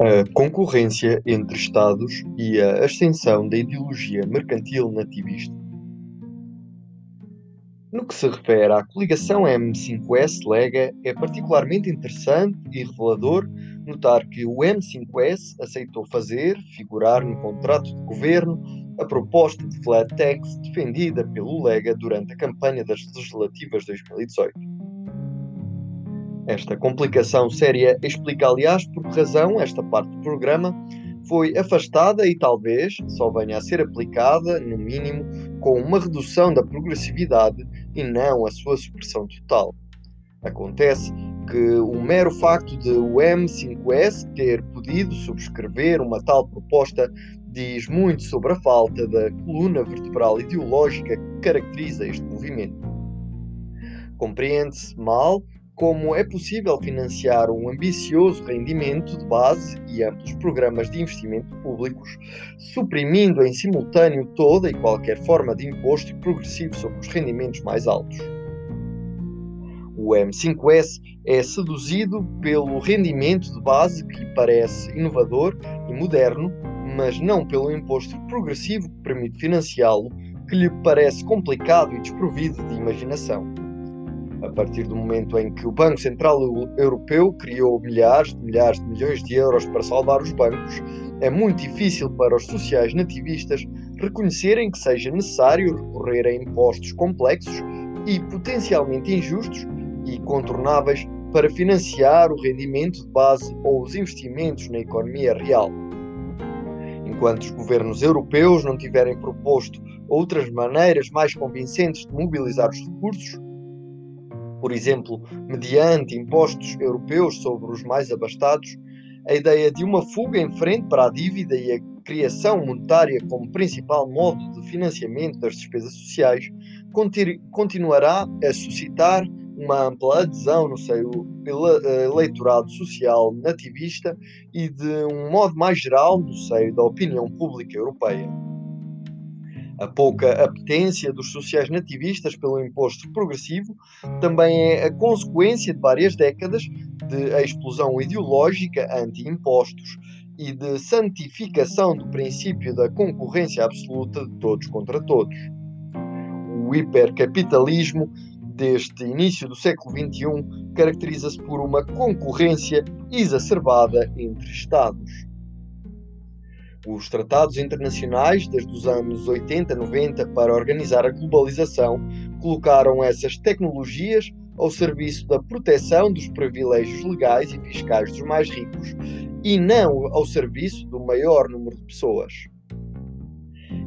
A concorrência entre Estados e a ascensão da ideologia mercantil nativista. No que se refere à coligação M5S-Lega, é particularmente interessante e revelador notar que o M5S aceitou fazer figurar no contrato de governo a proposta de flat tax defendida pelo Lega durante a campanha das legislativas de 2018. Esta complicação séria explica, aliás, por que razão esta parte do programa foi afastada e talvez só venha a ser aplicada, no mínimo, com uma redução da progressividade e não a sua supressão total. Acontece que o mero facto de o M5S ter podido subscrever uma tal proposta diz muito sobre a falta da coluna vertebral ideológica que caracteriza este movimento. Compreende-se mal como é possível financiar um ambicioso rendimento de base e amplos programas de investimento públicos, suprimindo em simultâneo toda e qualquer forma de imposto progressivo sobre os rendimentos mais altos. O M5S é seduzido pelo rendimento de base que lhe parece inovador e moderno, mas não pelo imposto progressivo que permite financiá-lo, que lhe parece complicado e desprovido de imaginação a partir do momento em que o Banco Central Europeu criou milhares de milhares de milhões de euros para salvar os bancos, é muito difícil para os sociais nativistas reconhecerem que seja necessário recorrer a impostos complexos e potencialmente injustos e contornáveis para financiar o rendimento de base ou os investimentos na economia real. Enquanto os governos europeus não tiverem proposto outras maneiras mais convincentes de mobilizar os recursos, por exemplo, mediante impostos europeus sobre os mais abastados, a ideia de uma fuga em frente para a dívida e a criação monetária como principal modo de financiamento das despesas sociais continuará a suscitar uma ampla adesão no seio eh, eleitorado social nativista e, de um modo mais geral, no seio da opinião pública europeia. A pouca apetência dos sociais nativistas pelo imposto progressivo também é a consequência de várias décadas de explosão ideológica anti-impostos e de santificação do princípio da concorrência absoluta de todos contra todos. O hipercapitalismo deste início do século XXI caracteriza-se por uma concorrência exacerbada entre Estados. Os tratados internacionais, desde os anos 80, 90, para organizar a globalização, colocaram essas tecnologias ao serviço da proteção dos privilégios legais e fiscais dos mais ricos e não ao serviço do maior número de pessoas.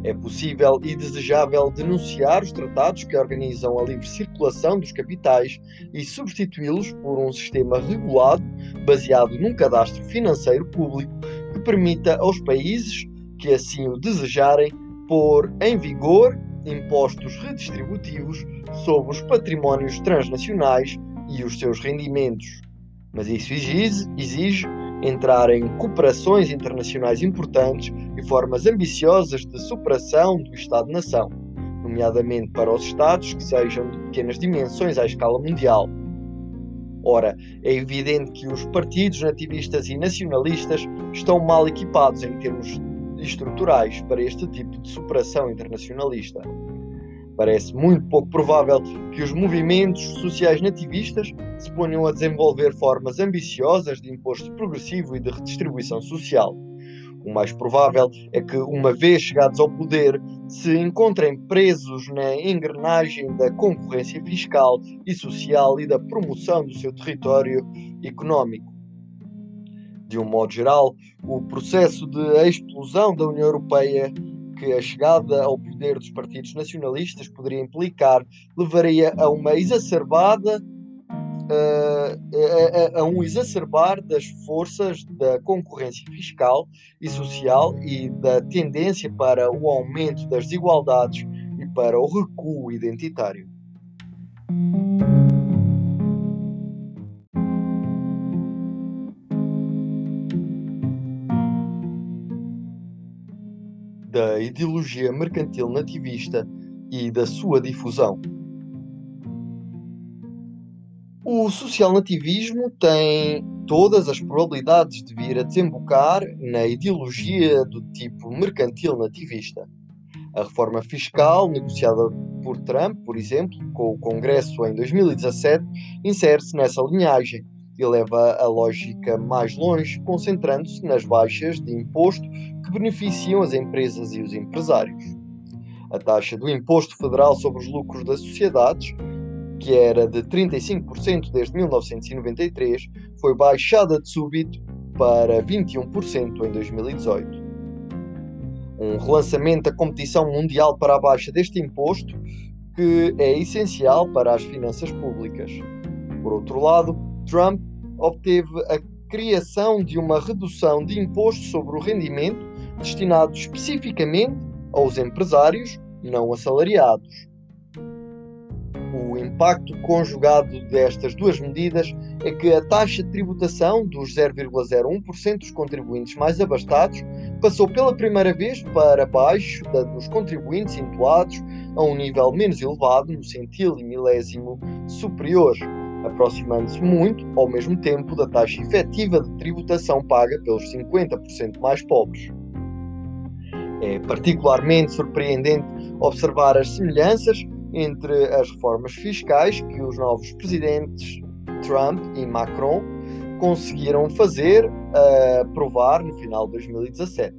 É possível e desejável denunciar os tratados que organizam a livre circulação dos capitais e substituí-los por um sistema regulado baseado num cadastro financeiro público permita aos países que assim o desejarem pôr em vigor impostos redistributivos sobre os patrimónios transnacionais e os seus rendimentos. Mas isso exige, exige entrar em cooperações internacionais importantes e formas ambiciosas de superação do Estado-nação, nomeadamente para os Estados que sejam de pequenas dimensões à escala mundial Ora, é evidente que os partidos nativistas e nacionalistas estão mal equipados em termos estruturais para este tipo de superação internacionalista. Parece muito pouco provável que os movimentos sociais nativistas se ponham a desenvolver formas ambiciosas de imposto progressivo e de redistribuição social o mais provável é que, uma vez chegados ao poder, se encontrem presos na engrenagem da concorrência fiscal e social e da promoção do seu território económico. De um modo geral, o processo de explosão da União Europeia que a chegada ao poder dos partidos nacionalistas poderia implicar levaria a uma exacerbada a, a, um exacerbar das forças da concorrência fiscal e social e da tendência para o aumento das desigualdades e para o recuo identitário. Da ideologia mercantil nativista e da sua difusão. O social-nativismo tem todas as probabilidades de vir a desembocar na ideologia do tipo mercantil nativista. A reforma fiscal, negociada por Trump, por exemplo, com o Congresso em 2017, insere-se nessa linhagem e leva a lógica mais longe, concentrando-se nas baixas de imposto que beneficiam as empresas e os empresários. A taxa do imposto federal sobre os lucros das sociedades, que era de 35% desde 1993, foi baixada de súbito para 21% em 2018. Um relançamento da competição mundial para a baixa deste imposto, que é essencial para as finanças públicas. Por outro lado, Trump obteve a criação de uma redução de imposto sobre o rendimento destinado especificamente aos empresários não assalariados. O impacto conjugado destas duas medidas é que a taxa de tributação dos 0,01% dos contribuintes mais abastados passou pela primeira vez para baixo da dos contribuintes intuados a um nível menos elevado, no centilo e milésimo superior aproximando-se muito, ao mesmo tempo, da taxa efetiva de tributação paga pelos 50% mais pobres. É particularmente surpreendente observar as semelhanças entre as reformas fiscais que os novos presidentes Trump e Macron conseguiram fazer uh, aprovar no final de 2017.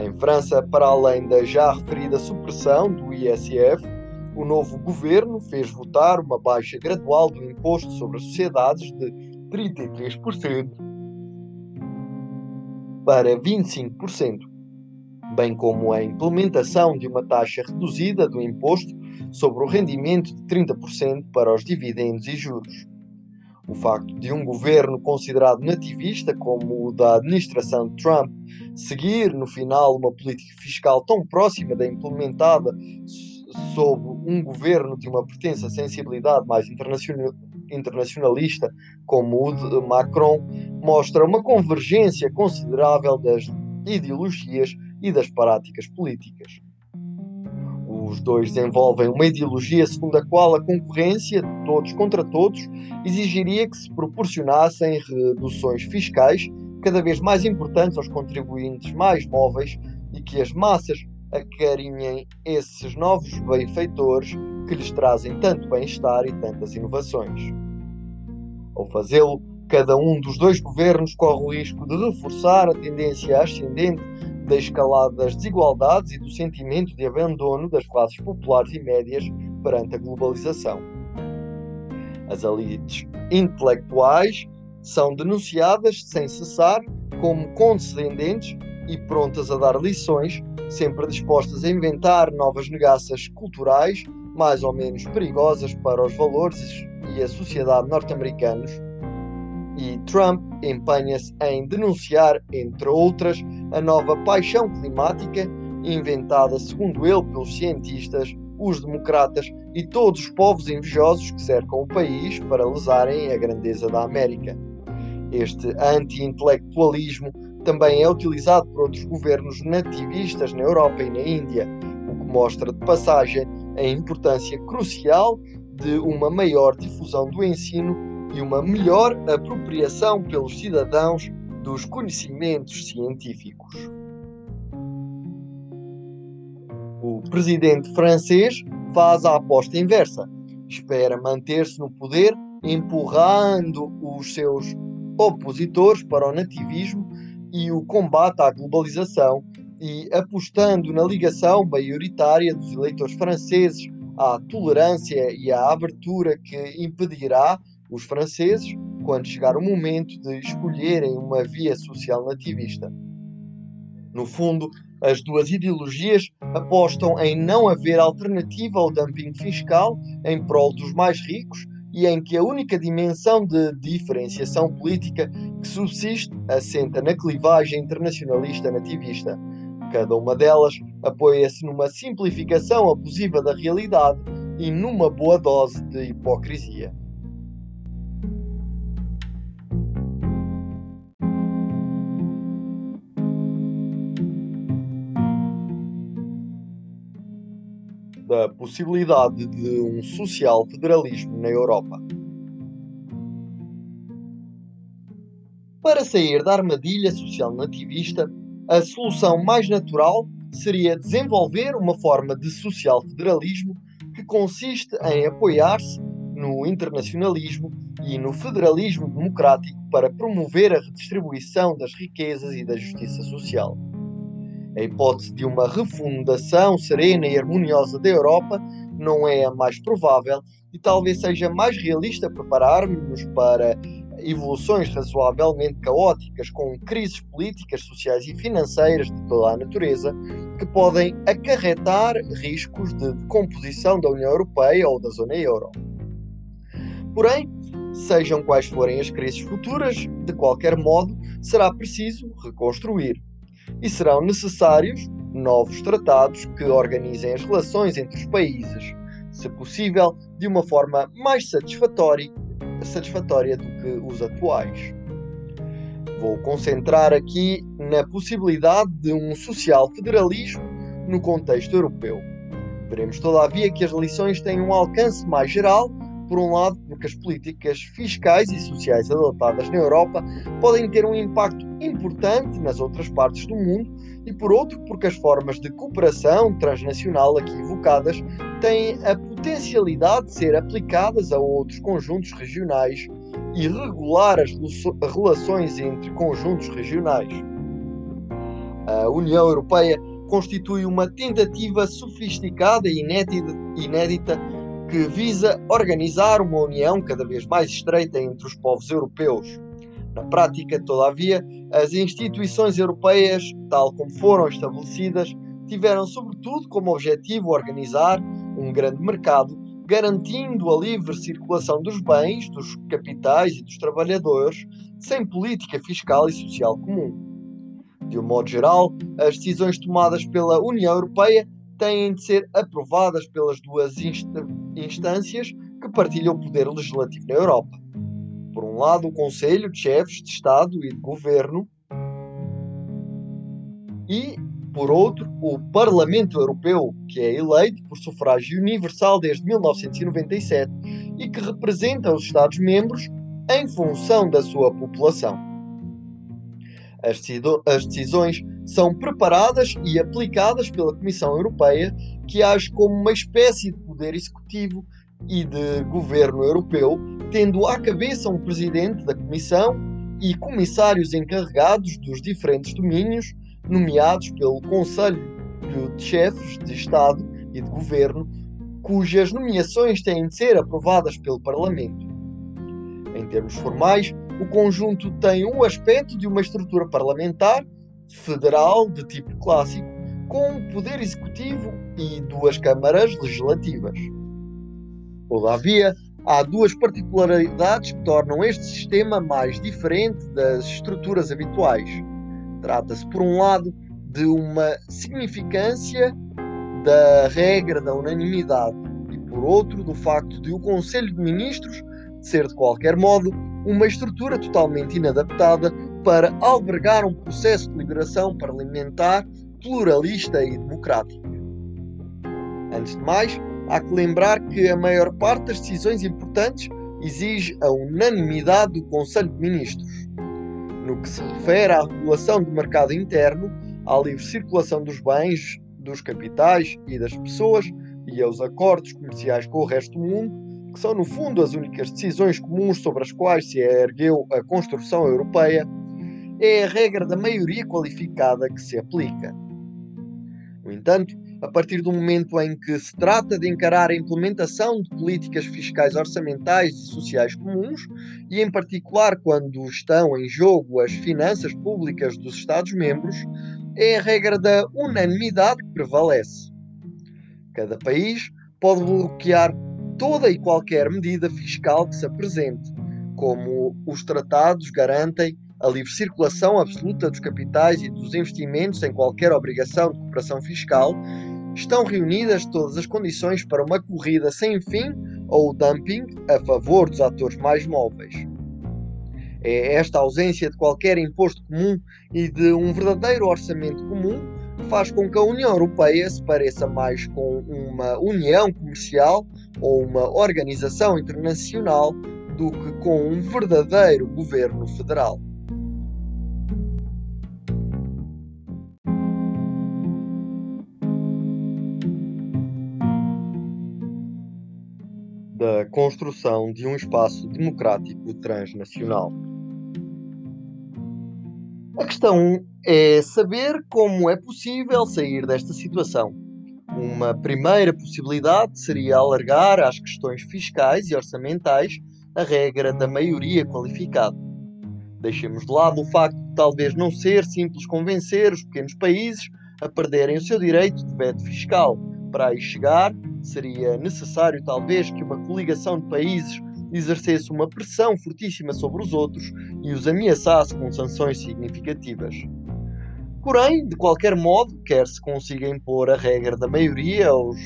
Em França, para além da já referida supressão do ISF, o novo governo fez votar uma baixa gradual do imposto sobre as sociedades de 33% para 25%, bem como a implementação de uma taxa reduzida do imposto sobre o rendimento de 30% para os dividendos e juros. O facto de um governo considerado nativista, como o da administração Trump, seguir no final uma política fiscal tão próxima da implementada sob um governo de uma pretensa sensibilidade mais internacionalista, como o de Macron, mostra uma convergência considerável das ideologias e das práticas políticas. Os dois desenvolvem uma ideologia segundo a qual a concorrência todos contra todos exigiria que se proporcionassem reduções fiscais cada vez mais importantes aos contribuintes mais móveis e que as massas acarinhem esses novos benfeitores que lhes trazem tanto bem-estar e tantas inovações. Ao fazê-lo, cada um dos dois governos corre o risco de reforçar a tendência ascendente da escalada das desigualdades e do sentimento de abandono das classes populares e médias perante a globalização. As elites intelectuais são denunciadas sem cessar como condescendentes e prontas a dar lições sempre dispostas a inventar novas negaças culturais, mais ou menos perigosas para os valores e a sociedade norte-americanos. E Trump empenha-se em denunciar, entre outras, a nova paixão climática inventada, segundo ele, pelos cientistas, os democratas e todos os povos invejosos que cercam o país para lesarem a grandeza da América. Este anti-intelectualismo também é utilizado por outros governos nativistas na Europa e na Índia, o que mostra de passagem a importância crucial de uma maior difusão do ensino e uma melhor apropriação pelos cidadãos dos conhecimentos científicos. O presidente francês faz a aposta inversa. Espera manter-se no poder, empurrando os seus opositores para o nativismo e o combate à globalização e apostando na ligação maioritária dos eleitores franceses à tolerância e à abertura que impedirá os franceses, quando chegar o momento de escolherem uma via social nativista. No fundo, as duas ideologias apostam em não haver alternativa ao dumping fiscal em prol dos mais ricos e em que a única dimensão de diferenciação política que subsiste assenta na clivagem internacionalista nativista. Cada uma delas apoia-se numa simplificação abusiva da realidade e numa boa dose de hipocrisia. da possibilidade de um social federalismo na Europa. Para sair da armadilha social nativista, a solução mais natural seria desenvolver uma forma de social federalismo que consiste em apoiar-se no internacionalismo e no federalismo democrático para promover a redistribuição das riquezas e da justiça social. A hipótese de uma refundação serena e harmoniosa da Europa não é a mais provável e talvez seja mais realista prepararmos-nos para evoluções razoavelmente caóticas com crises políticas, sociais e financeiras de toda a natureza que podem acarretar riscos de decomposição da União Europeia ou da zona euro. Porém, sejam quais forem as crises futuras, de qualquer modo, será preciso reconstruir. E serão necessários novos tratados que organizem as relações entre os países, se possível, de uma forma mais satisfatória, satisfatória do que os atuais. Vou concentrar aqui na possibilidade de um social federalismo no contexto europeu. Veremos, todavia, que as lições têm um alcance mais geral por um lado, porque as políticas fiscais e sociais adotadas na Europa podem ter um impacto importante nas outras partes do mundo, e por outro, porque as formas de cooperação transnacional aqui evocadas têm a potencialidade de ser aplicadas a outros conjuntos regionais e regular as relações entre conjuntos regionais. A União Europeia constitui uma tentativa sofisticada e inédita que visa organizar uma união cada vez mais estreita entre os povos europeus. Na prática, todavia, as instituições europeias, tal como foram estabelecidas, tiveram sobretudo como objetivo organizar um grande mercado, garantindo a livre circulação dos bens, dos capitais e dos trabalhadores, sem política fiscal e social comum. De um modo geral, as decisões tomadas pela União Europeia têm de ser aprovadas pelas duas instâncias que partilham o poder legislativo na Europa. Por um lado, o Conselho de Chefes de Estado e de Governo, e, por outro, o Parlamento Europeu, que é eleito por sufrágio universal desde 1997 e que representa os Estados-membros em função da sua população. As, decisões são preparadas e aplicadas pela Comissão Europeia, que age como uma espécie de poder executivo e de governo europeu, tendo à cabeça um presidente da Comissão e comissários encarregados dos diferentes domínios, nomeados pelo Conselho de Chefes de Estado e de Governo, cujas nomeações têm de ser aprovadas pelo Parlamento. Em termos formais, o conjunto tem o aspecto de uma estrutura parlamentar federal de tipo clássico, com um poder executivo e duas câmaras legislativas. Todavia, há duas particularidades que tornam este sistema mais diferente das estruturas habituais. Trata-se, por um lado, de uma significância da regra da unanimidade e, por outro, do facto de o Conselho de Ministros ser, de qualquer modo, uma estrutura totalmente inadaptada para albergar um processo de liberação parlamentar pluralista e democrático. Antes de mais, há que lembrar que a maior parte das decisões importantes exige a unanimidade do Conselho de Ministros. No que se refere à regulação do mercado interno, à livre circulação dos bens, dos capitais e das pessoas e aos acordos comerciais com o resto do mundo, que são no fundo as únicas decisões comuns sobre as quais se ergueu a construção europeia, é a regra da maioria qualificada que se aplica. No entanto, a partir do momento em que se trata de encarar a implementação de políticas fiscais orçamentais e sociais comuns, e em particular quando estão em jogo as finanças públicas dos Estados-membros, é a regra da unanimidade que prevalece. Cada país pode bloquear toda e qualquer medida fiscal que se apresente, como os tratados garantem a livre circulação absoluta dos capitais e dos investimentos sem qualquer obrigação de cooperação fiscal, estão reunidas todas as condições para uma corrida sem fim ou dumping a favor dos atores mais móveis. É esta ausência de qualquer imposto comum e de um verdadeiro orçamento comum faz com que a União Europeia se pareça mais com uma união comercial ou uma organização internacional do que com um verdadeiro governo federal. Da construção de um espaço democrático transnacional. A questão é saber como é possível sair desta situação uma primeira possibilidade seria alargar às questões fiscais e orçamentais a regra da maioria qualificada. Deixemos de lado o facto de talvez não ser simples convencer os pequenos países a perderem o seu direito de veto fiscal. Para aí chegar, seria necessário talvez que uma coligação de países exercesse uma pressão fortíssima sobre os outros e os ameaçasse com sanções significativas. Porém, de qualquer modo, quer se consiga impor a regra da maioria aos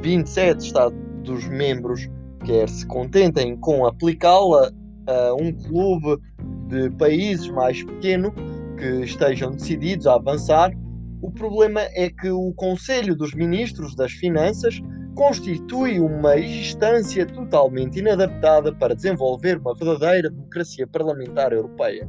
27 Estados-membros, quer se contentem com aplicá-la a um clube de países mais pequeno que estejam decididos a avançar, o problema é que o Conselho dos Ministros das Finanças constitui uma instância totalmente inadaptada para desenvolver uma verdadeira democracia parlamentar europeia.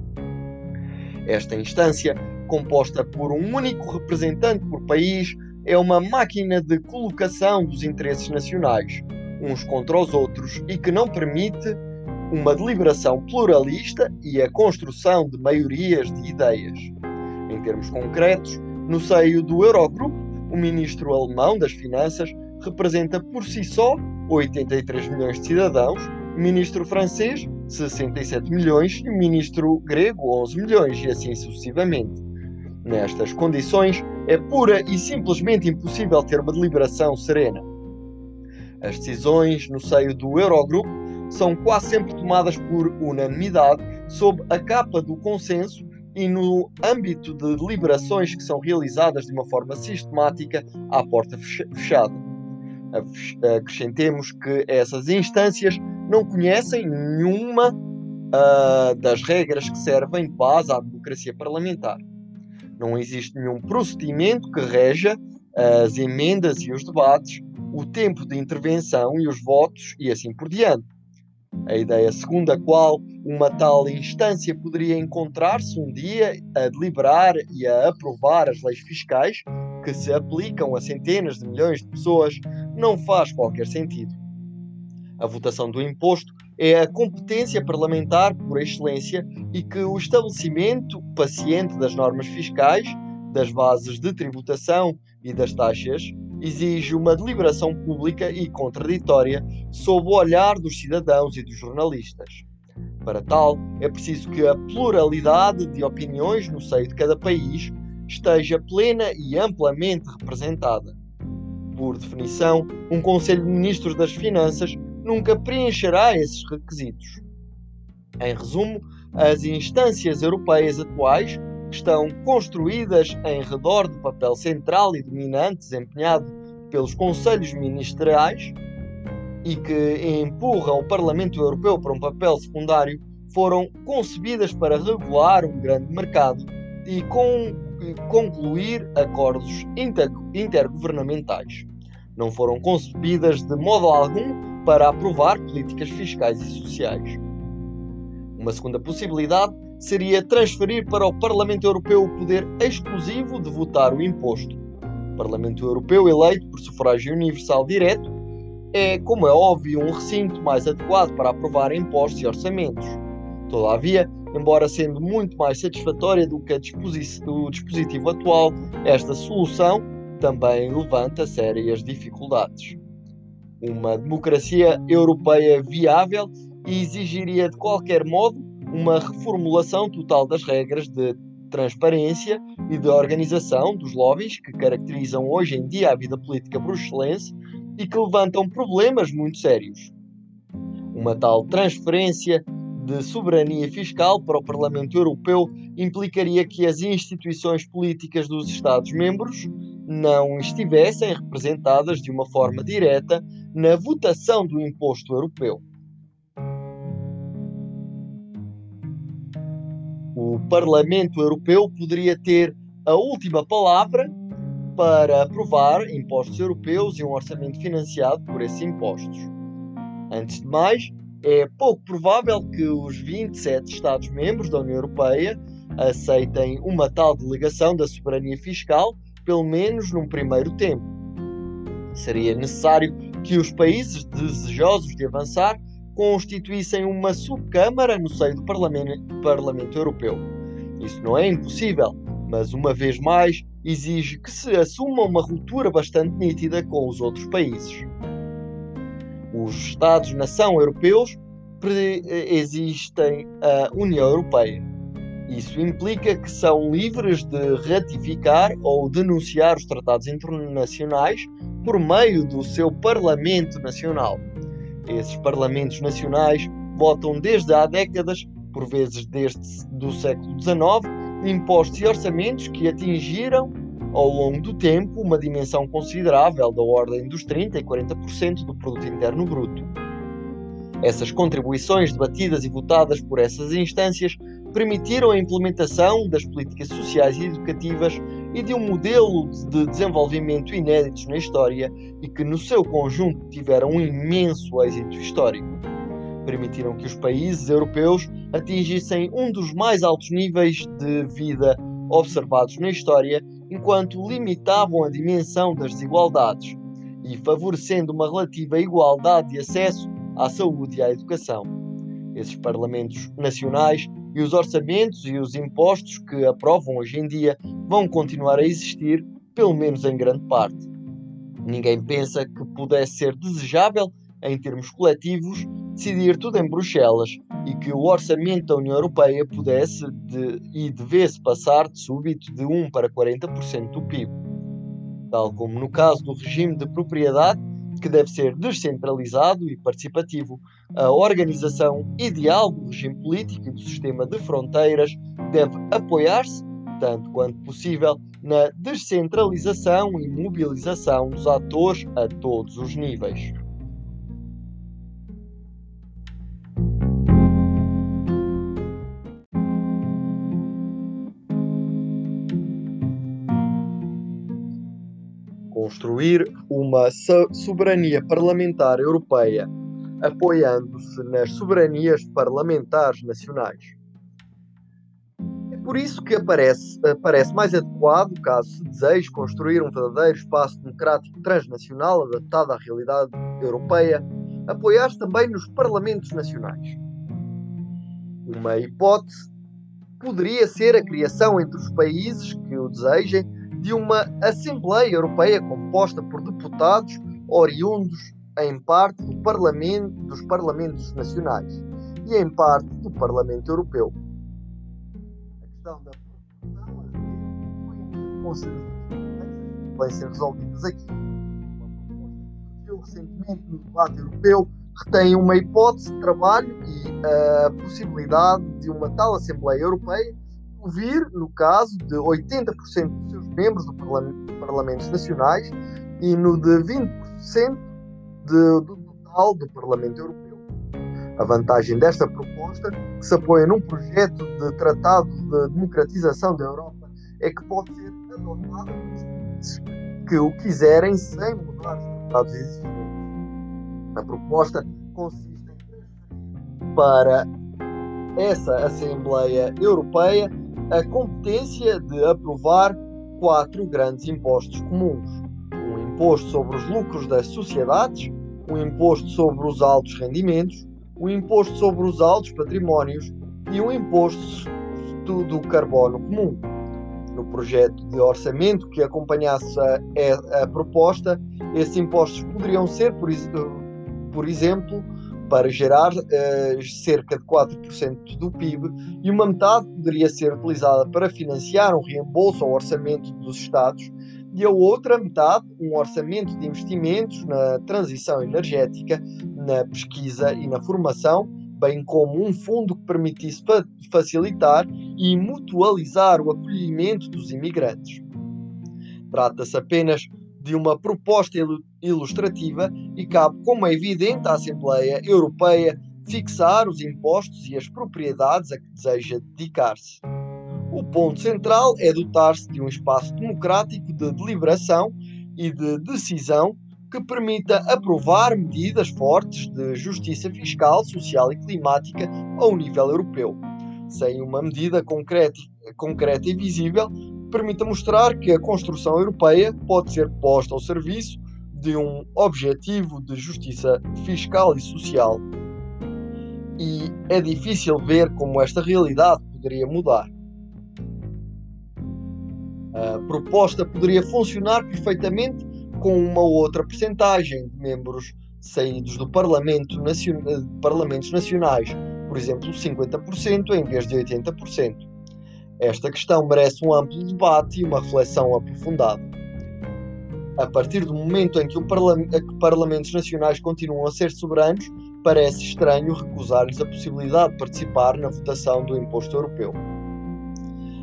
Esta instância, composta por um único representante por país, é uma máquina de colocação dos interesses nacionais, uns contra os outros, e que não permite uma deliberação pluralista e a construção de maiorias de ideias. Em termos concretos, no seio do Eurogrupo, o ministro alemão das Finanças representa por si só 83 milhões de cidadãos, o ministro francês 67 milhões e o ministro grego 11 milhões, e assim sucessivamente. Nestas condições, é pura e simplesmente impossível ter uma deliberação serena. As decisões no seio do Eurogrupo são quase sempre tomadas por unanimidade, sob a capa do consenso e no âmbito de deliberações que são realizadas de uma forma sistemática à porta fechada. Acrescentemos que essas instâncias não conhecem nenhuma uh, das regras que servem de base à democracia parlamentar. Não existe nenhum procedimento que reja as emendas e os debates, o tempo de intervenção e os votos e assim por diante. A ideia segundo a qual uma tal instância poderia encontrar-se um dia a deliberar e a aprovar as leis fiscais que se aplicam a centenas de milhões de pessoas não faz qualquer sentido. A votação do imposto é a competência parlamentar por excelência e que o estabelecimento paciente das normas fiscais, das bases de tributação e das taxas exige uma deliberação pública e contraditória sob o olhar dos cidadãos e dos jornalistas. Para tal, é preciso que a pluralidade de opiniões no seio de cada país esteja plena e amplamente representada. Por definição, um Conselho de Ministros das Finanças nunca preencherá esses requisitos. Em resumo, as instâncias europeias atuais estão construídas em redor do papel central e dominante desempenhado pelos Conselhos Ministeriais e que empurram o Parlamento Europeu para um papel secundário foram concebidas para regular um grande mercado e com, concluir acordos inter, intergovernamentais não foram concebidas de modo algum para aprovar políticas fiscais e sociais. Uma segunda possibilidade seria transferir para o Parlamento Europeu o poder exclusivo de votar o imposto. O Parlamento Europeu, eleito por sufrágio universal direto, é, como é óbvio, um recinto mais adequado para aprovar impostos e orçamentos. Todavia, embora sendo muito mais satisfatória do que o dispositivo atual, esta solução também levanta sérias dificuldades. Uma democracia europeia viável exigiria de qualquer modo uma reformulação total das regras de transparência e de organização dos lobbies que caracterizam hoje em dia a vida política bruxelense e que levantam problemas muito sérios. Uma tal transferência de soberania fiscal para o Parlamento Europeu implicaria que as instituições políticas dos Estados-membros não estivessem representadas de uma forma direta na votação do imposto europeu. O Parlamento Europeu poderia ter a última palavra para aprovar impostos europeus e um orçamento financiado por esses impostos. Antes de mais, é pouco provável que os 27 Estados-membros da União Europeia aceitem uma tal delegação da soberania fiscal pelo menos num primeiro tempo. Seria necessário que os países desejosos de avançar constituíssem uma subcâmara no seio do Parlamento, Parlamento Europeu. Isso não é impossível, mas uma vez mais exige que se assuma uma ruptura bastante nítida com os outros países. Os Estados-nação europeus existem a União Europeia. Isso implica que são livres de ratificar ou denunciar os tratados internacionais por meio do seu Parlamento Nacional. Esses parlamentos nacionais votam desde há décadas, por vezes desde do século XIX, impostos e orçamentos que atingiram ao longo do tempo uma dimensão considerável da ordem dos 30 e 40% do produto interno bruto. Essas contribuições debatidas e votadas por essas instâncias permitiram a implementação das políticas sociais e educativas e de um modelo de desenvolvimento inéditos na história e que, no seu conjunto, tiveram um imenso êxito histórico. Permitiram que os países europeus atingissem um dos mais altos níveis de vida observados na história, enquanto limitavam a dimensão das desigualdades e favorecendo uma relativa igualdade de acesso à saúde e à educação. Esses parlamentos nacionais e os orçamentos e os impostos que aprovam hoje em dia vão continuar a existir, pelo menos em grande parte. Ninguém pensa que pudesse ser desejável, em termos coletivos, decidir tudo em Bruxelas e que o orçamento da União Europeia pudesse de, e devesse passar de súbito de 1 para 40% do PIB. Tal como no caso do regime de propriedade, que deve ser descentralizado e participativo. A organização ideal do regime político e do sistema de fronteiras deve apoiar-se, tanto quanto possível, na descentralização e mobilização dos atores a todos os níveis. Construir uma soberania parlamentar europeia apoiando-se nas soberanias parlamentares nacionais. É por isso que aparece, parece mais adequado, caso se deseje construir um verdadeiro espaço democrático transnacional adaptado à realidade europeia, apoiar-se também nos parlamentos nacionais. Uma hipótese poderia ser a criação entre os países que o desejem de uma Assembleia Europeia composta por deputados oriundos em parte do Parlamento, dos Parlamentos Nacionais e em parte do Parlamento Europeu. A questão da vai ser resolvidas aqui. recentemente no debate europeu retém uma hipótese de trabalho e a possibilidade de uma tal Assembleia Europeia ouvir, no caso, de 80% dos seus membros do Parlamento, Parlamentos Nacionais e no de 20% de, do total do Parlamento Europeu. A vantagem desta proposta, que se apoia num projeto de tratado de democratização da Europa, é que pode ser adotada pelos países que o quiserem sem mudar os tratados existentes. A proposta consiste em para essa Assembleia Europeia a competência de aprovar quatro grandes impostos comuns: um imposto sobre os lucros das sociedades, um imposto sobre os altos rendimentos, um imposto sobre os altos patrimónios e um imposto do carbono comum. No projeto de orçamento que acompanhasse a, a proposta, esses impostos poderiam ser, por, por exemplo, para gerar uh, cerca de 4% do PIB e uma metade poderia ser utilizada para financiar um reembolso ao orçamento dos Estados e a outra metade um orçamento de investimentos na transição energética, na pesquisa e na formação, bem como um fundo que permitisse fa facilitar e mutualizar o acolhimento dos imigrantes. Trata-se apenas de uma proposta ilustrativa e cabe, como é evidente, à Assembleia Europeia fixar os impostos e as propriedades a que deseja dedicar-se. O ponto central é dotar-se de um espaço democrático de deliberação e de decisão que permita aprovar medidas fortes de justiça fiscal, social e climática ao nível europeu. Sem uma medida concreta, e visível, permita mostrar que a construção europeia pode ser posta ao serviço de um objetivo de justiça fiscal e social. E é difícil ver como esta realidade poderia mudar. A proposta poderia funcionar perfeitamente com uma outra percentagem de membros saídos do Parlamento nacion... Parlamentos Nacionais, por exemplo, 50% em vez de 80%. Esta questão merece um amplo debate e uma reflexão aprofundada. A partir do momento em que, que Parlamentos Nacionais continuam a ser soberanos, parece estranho recusar-lhes a possibilidade de participar na votação do imposto europeu.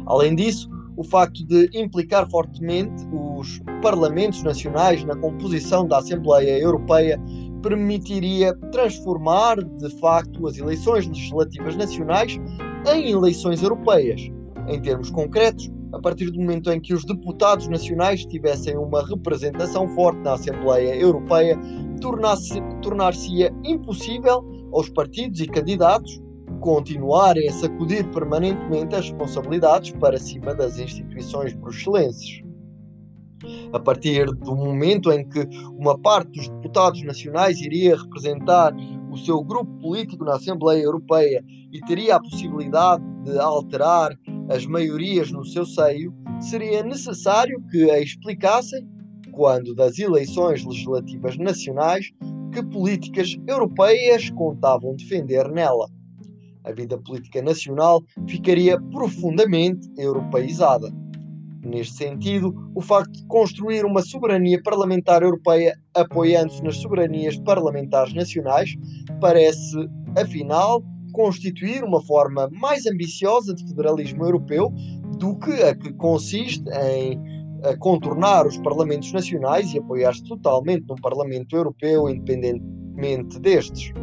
Além disso, o facto de implicar fortemente os parlamentos nacionais na composição da Assembleia Europeia permitiria transformar de facto as eleições legislativas nacionais em eleições europeias. Em termos concretos, a partir do momento em que os deputados nacionais tivessem uma representação forte na Assembleia Europeia, tornar-se-ia impossível aos partidos e candidatos continuarem a sacudir permanentemente as responsabilidades para cima das instituições bruxelenses. A partir do momento em que uma parte dos deputados nacionais iria representar o seu grupo político na Assembleia Europeia e teria a possibilidade de alterar as maiorias no seu seio, seria necessário que a explicassem, quando das eleições legislativas nacionais, que políticas europeias contavam defender nela. A vida política nacional ficaria profundamente europeizada. Neste sentido, o facto de construir uma soberania parlamentar europeia apoiando-se nas soberanias parlamentares nacionais parece, afinal, constituir uma forma mais ambiciosa de federalismo europeu do que a que consiste em contornar os parlamentos nacionais e apoiar-se totalmente num Parlamento Europeu independentemente destes.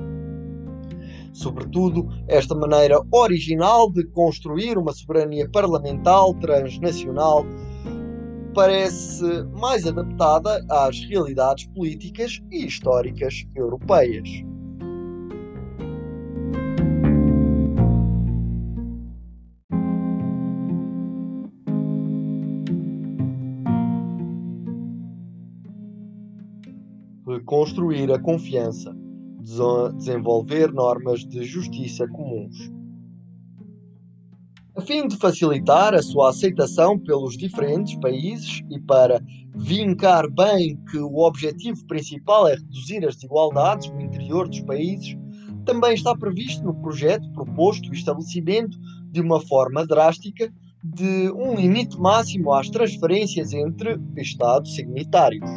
Sobretudo, esta maneira original de construir uma soberania parlamentar transnacional parece mais adaptada às realidades políticas e históricas europeias. Reconstruir a confiança desenvolver normas de justiça comuns. A fim de facilitar a sua aceitação pelos diferentes países e para vincar bem que o objetivo principal é reduzir as desigualdades no interior dos países, também está previsto no projeto proposto o estabelecimento de uma forma drástica de um limite máximo às transferências entre Estados signatários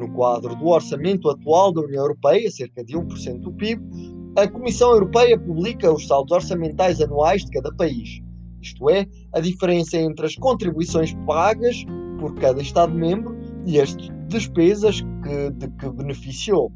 no quadro do orçamento atual da União Europeia, cerca de 1% do PIB, a Comissão Europeia publica os saldos orçamentais anuais de cada país, isto é, a diferença entre as contribuições pagas por cada Estado-membro e as despesas que, de que beneficiou.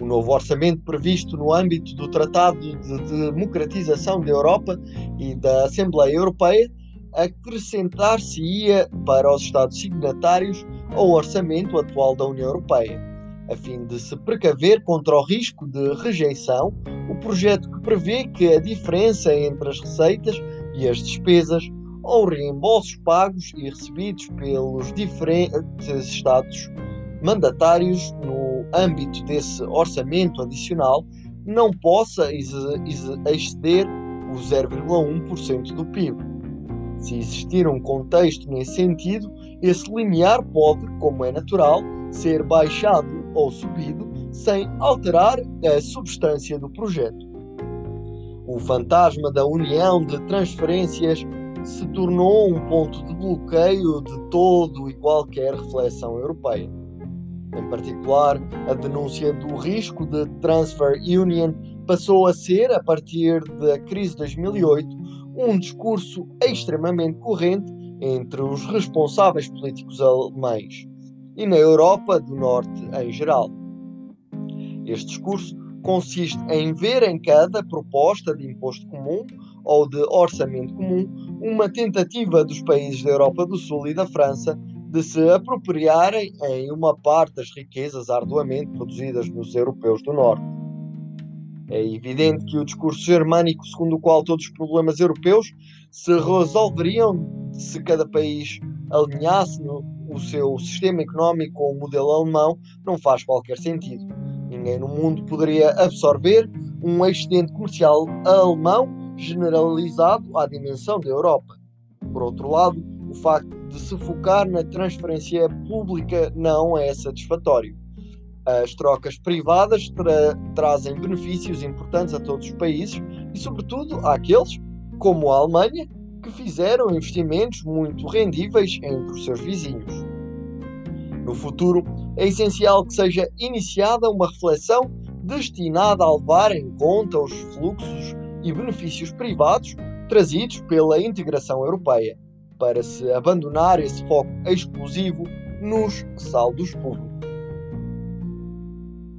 O novo orçamento previsto no âmbito do Tratado de Democratização da Europa e da Assembleia Europeia acrescentar-se-ia para os Estados signatários ao orçamento atual da União Europeia. A fim de se precaver contra o risco de rejeição, o projeto que prevê que a diferença entre as receitas e as despesas ou reembolsos pagos e recebidos pelos diferentes Estados mandatários no âmbito desse orçamento adicional não possa exceder o 0,1% do PIB. Se existir um contexto nesse sentido, esse limiar pode, como é natural, ser baixado ou subido sem alterar a substância do projeto. O fantasma da união de transferências se tornou um ponto de bloqueio de todo e qualquer reflexão europeia. Em particular, a denúncia do risco de transfer union passou a ser, a partir da crise de 2008, um discurso extremamente corrente entre os responsáveis políticos alemães e na Europa do Norte em geral. Este discurso consiste em ver em cada proposta de imposto comum ou de orçamento comum uma tentativa dos países da Europa do Sul e da França de se apropriarem em uma parte das riquezas arduamente produzidas nos europeus do Norte. É evidente que o discurso germânico, segundo o qual todos os problemas europeus se resolveriam se cada país alinhasse no, o seu sistema económico com o modelo alemão não faz qualquer sentido. Ninguém no mundo poderia absorver um excedente comercial alemão generalizado à dimensão da Europa. Por outro lado, o facto de se focar na transferência pública não é satisfatório. As trocas privadas tra trazem benefícios importantes a todos os países e, sobretudo, àqueles, como a Alemanha, que fizeram investimentos muito rendíveis entre os seus vizinhos. No futuro, é essencial que seja iniciada uma reflexão destinada a levar em conta os fluxos e benefícios privados trazidos pela integração europeia, para se abandonar esse foco exclusivo nos saldos públicos.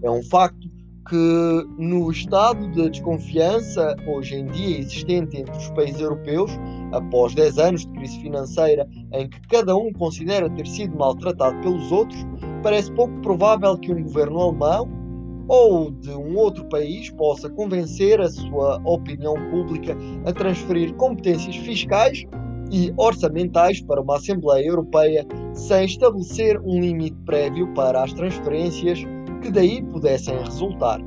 É um facto que, no estado de desconfiança hoje em dia existente entre os países europeus, após 10 anos de crise financeira em que cada um considera ter sido maltratado pelos outros, parece pouco provável que um governo alemão ou de um outro país possa convencer a sua opinião pública a transferir competências fiscais e orçamentais para uma Assembleia Europeia sem estabelecer um limite prévio para as transferências que daí pudessem resultar.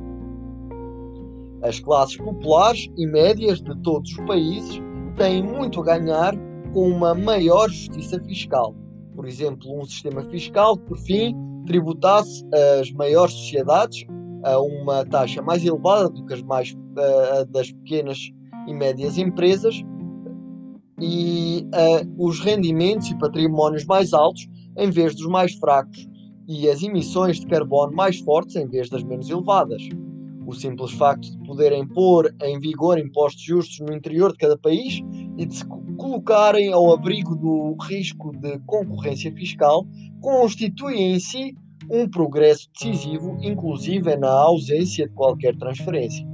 As classes populares e médias de todos os países têm muito a ganhar com uma maior justiça fiscal. Por exemplo, um sistema fiscal que, por fim, tributasse as maiores sociedades a uma taxa mais elevada do que as mais uh, das pequenas e médias empresas e uh, os rendimentos e patrimónios mais altos em vez dos mais fracos e as emissões de carbono mais fortes em vez das menos elevadas. O simples facto de poderem pôr em vigor impostos justos no interior de cada país e de se colocarem ao abrigo do risco de concorrência fiscal constitui em si um progresso decisivo, inclusive na ausência de qualquer transferência.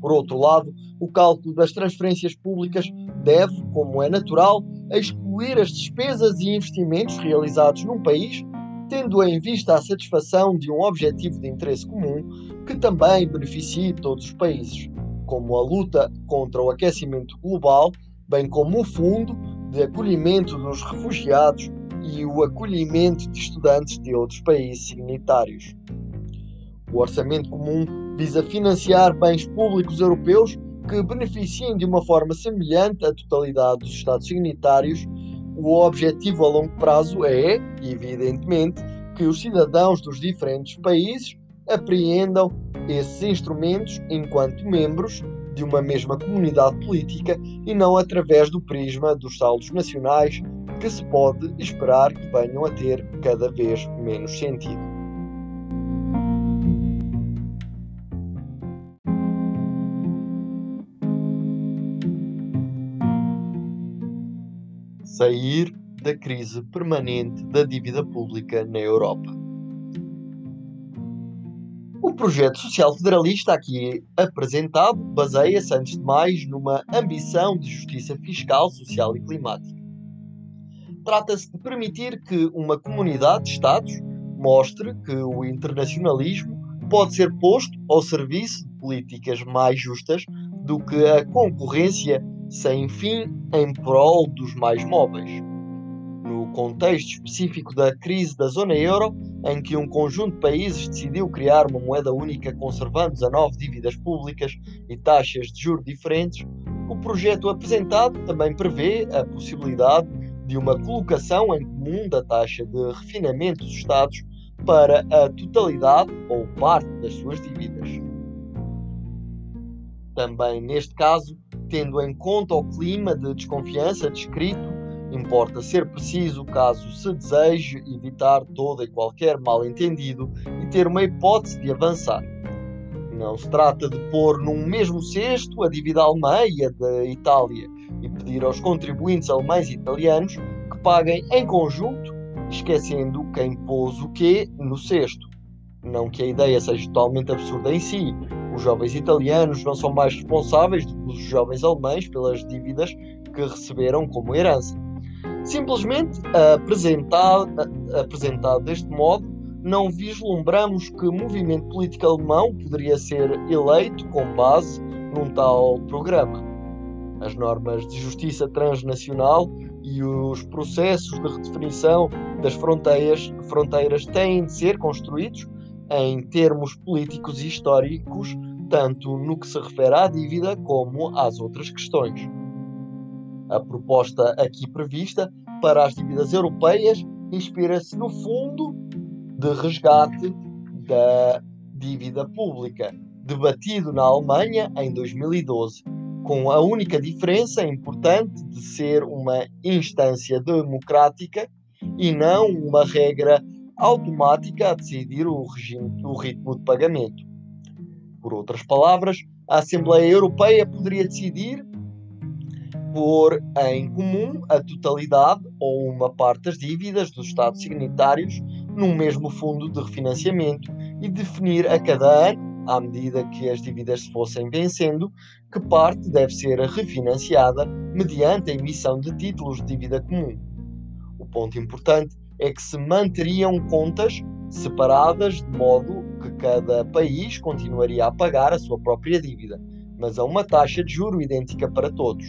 Por outro lado, o cálculo das transferências públicas deve, como é natural, excluir as despesas e investimentos realizados num país tendo em vista a satisfação de um objetivo de interesse comum que também beneficie todos os países, como a luta contra o aquecimento global, bem como o Fundo de Acolhimento dos Refugiados e o acolhimento de estudantes de outros países signatários. O Orçamento Comum visa financiar bens públicos europeus que beneficiem de uma forma semelhante à totalidade dos Estados signatários o objetivo a longo prazo é, evidentemente, que os cidadãos dos diferentes países apreendam esses instrumentos enquanto membros de uma mesma comunidade política e não através do prisma dos saldos nacionais que se pode esperar que venham a ter cada vez menos sentido. Sair da crise permanente da dívida pública na Europa. O projeto social federalista aqui apresentado baseia-se, antes de mais, numa ambição de justiça fiscal, social e climática. Trata-se de permitir que uma comunidade de Estados mostre que o internacionalismo pode ser posto ao serviço de políticas mais justas do que a concorrência sem fim em prol dos mais móveis. No contexto específico da crise da zona euro, em que um conjunto de países decidiu criar uma moeda única conservando 19 dívidas públicas e taxas de juros diferentes, o projeto apresentado também prevê a possibilidade de uma colocação em comum da taxa de refinamento dos Estados para a totalidade ou parte das suas dívidas. Também neste caso, tendo em conta o clima de desconfiança descrito, importa ser preciso caso se deseje evitar todo e qualquer mal-entendido e ter uma hipótese de avançar. Não se trata de pôr num mesmo cesto a dívida alemã e a da Itália e pedir aos contribuintes alemães e italianos que paguem em conjunto, esquecendo quem pôs o quê no cesto. Não que a ideia seja totalmente absurda em si, os jovens italianos não são mais responsáveis do que os jovens alemães pelas dívidas que receberam como herança. Simplesmente apresentado, apresentado deste modo, não vislumbramos que movimento político alemão poderia ser eleito com base num tal programa. As normas de justiça transnacional e os processos de redefinição das fronteiras, fronteiras têm de ser construídos em termos políticos e históricos, tanto no que se refere à dívida como às outras questões. A proposta aqui prevista para as dívidas europeias inspira-se no fundo de resgate da dívida pública, debatido na Alemanha em 2012, com a única diferença importante de ser uma instância democrática e não uma regra automática a decidir o, regime, o ritmo de pagamento. Por outras palavras, a Assembleia Europeia poderia decidir pôr em comum a totalidade ou uma parte das dívidas dos Estados signatários num mesmo fundo de refinanciamento e definir a cada ano, à medida que as dívidas se fossem vencendo, que parte deve ser refinanciada mediante a emissão de títulos de dívida comum. O ponto importante é que se manteriam contas separadas de modo que cada país continuaria a pagar a sua própria dívida, mas a uma taxa de juro idêntica para todos.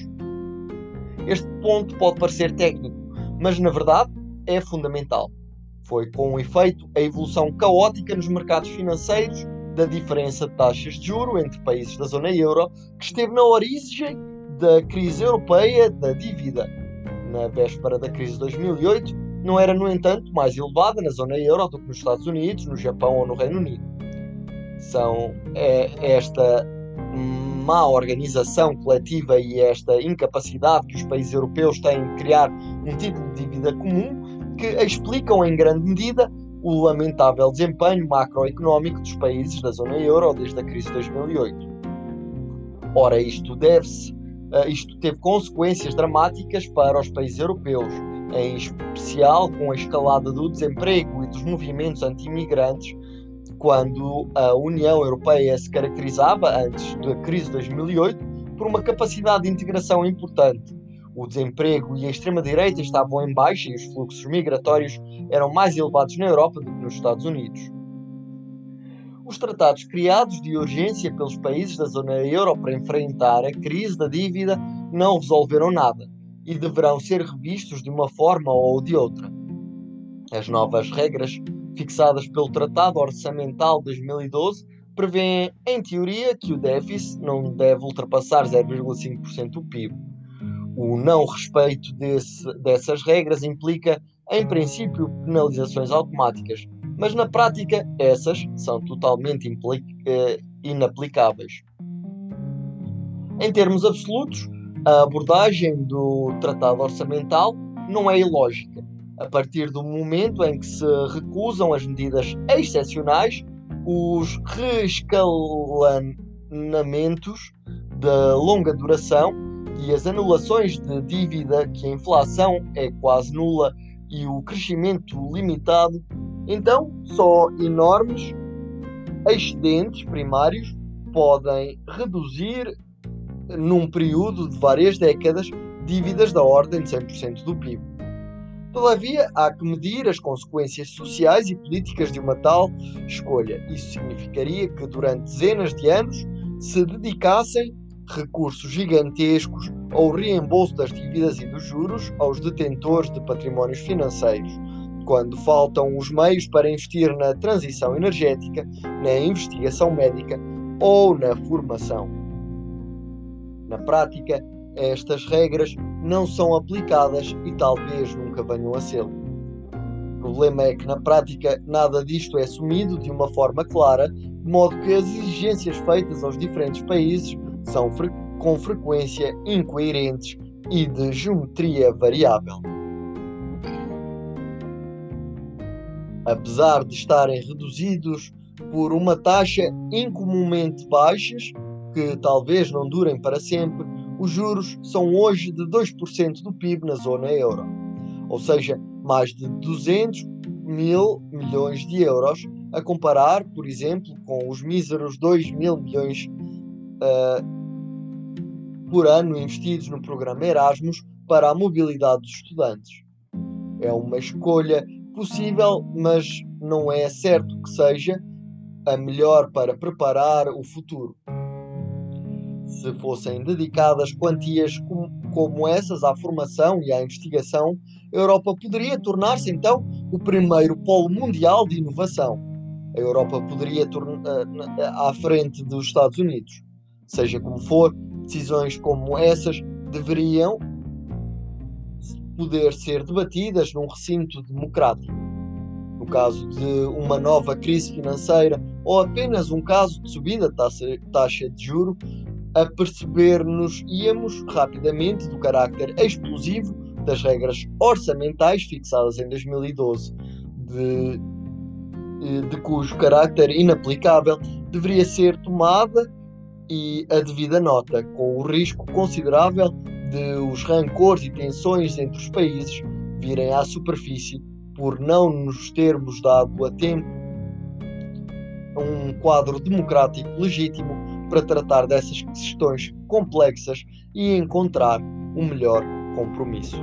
Este ponto pode parecer técnico, mas na verdade é fundamental. Foi com efeito a evolução caótica nos mercados financeiros da diferença de taxas de juro entre países da zona euro que esteve na origem da crise europeia da dívida. Na véspera da crise de 2008, não era, no entanto, mais elevada na zona euro do que nos Estados Unidos, no Japão ou no Reino Unido. São é, esta má organização coletiva e esta incapacidade que os países europeus têm de criar um tipo de dívida comum que explicam em grande medida o lamentável desempenho macroeconómico dos países da zona euro desde a crise de 2008. Ora, isto deve-se, uh, isto teve consequências dramáticas para os países europeus, em especial com a escalada do desemprego e dos movimentos anti-imigrantes quando a União Europeia se caracterizava, antes da crise de 2008, por uma capacidade de integração importante. O desemprego e a extrema-direita estavam em baixa e os fluxos migratórios eram mais elevados na Europa do que nos Estados Unidos. Os tratados criados de urgência pelos países da zona euro para enfrentar a crise da dívida não resolveram nada e deverão ser revistos de uma forma ou de outra. As novas regras fixadas pelo Tratado Orçamental de 2012 prevêem, em teoria, que o déficit não deve ultrapassar 0,5% do PIB. O não respeito desse, dessas regras implica, em princípio, penalizações automáticas, mas na prática essas são totalmente eh, inaplicáveis. Em termos absolutos, a abordagem do Tratado Orçamental não é ilógica. A partir do momento em que se recusam as medidas excepcionais, os reescalonamentos de longa duração e as anulações de dívida, que a inflação é quase nula e o crescimento limitado, então só enormes excedentes primários podem reduzir, num período de várias décadas, dívidas da ordem de 100% do PIB. Todavia, há que medir as consequências sociais e políticas de uma tal escolha. Isso significaria que, durante dezenas de anos, se dedicassem recursos gigantescos ao reembolso das dívidas e dos juros aos detentores de patrimónios financeiros, quando faltam os meios para investir na transição energética, na investigação médica ou na formação. Na prática, estas regras não são aplicadas e talvez nunca venham a ser. O problema é que na prática nada disto é assumido de uma forma clara, de modo que as exigências feitas aos diferentes países são fre com frequência incoerentes e de geometria variável. Apesar de estarem reduzidos por uma taxa incomumente baixas, que talvez não durem para sempre, os juros são hoje de 2% do PIB na zona euro, ou seja, mais de 200 mil milhões de euros, a comparar, por exemplo, com os míseros 2 mil milhões uh, por ano investidos no programa Erasmus para a mobilidade dos estudantes. É uma escolha possível, mas não é certo que seja a melhor para preparar o futuro. Se fossem dedicadas quantias como essas à formação e à investigação, a Europa poderia tornar-se então o primeiro polo mundial de inovação. A Europa poderia tornar eh, à frente dos Estados Unidos. Seja como for, decisões como essas deveriam poder ser debatidas num recinto democrático. No caso de uma nova crise financeira ou apenas um caso de subida de taxa de juro, a perceber-nos íamos rapidamente do carácter explosivo das regras orçamentais fixadas em 2012, de, de cujo carácter inaplicável deveria ser tomada e a devida nota, com o risco considerável de os rancores e tensões entre os países virem à superfície por não nos termos dado a tempo um quadro democrático legítimo para tratar dessas questões complexas e encontrar um melhor compromisso.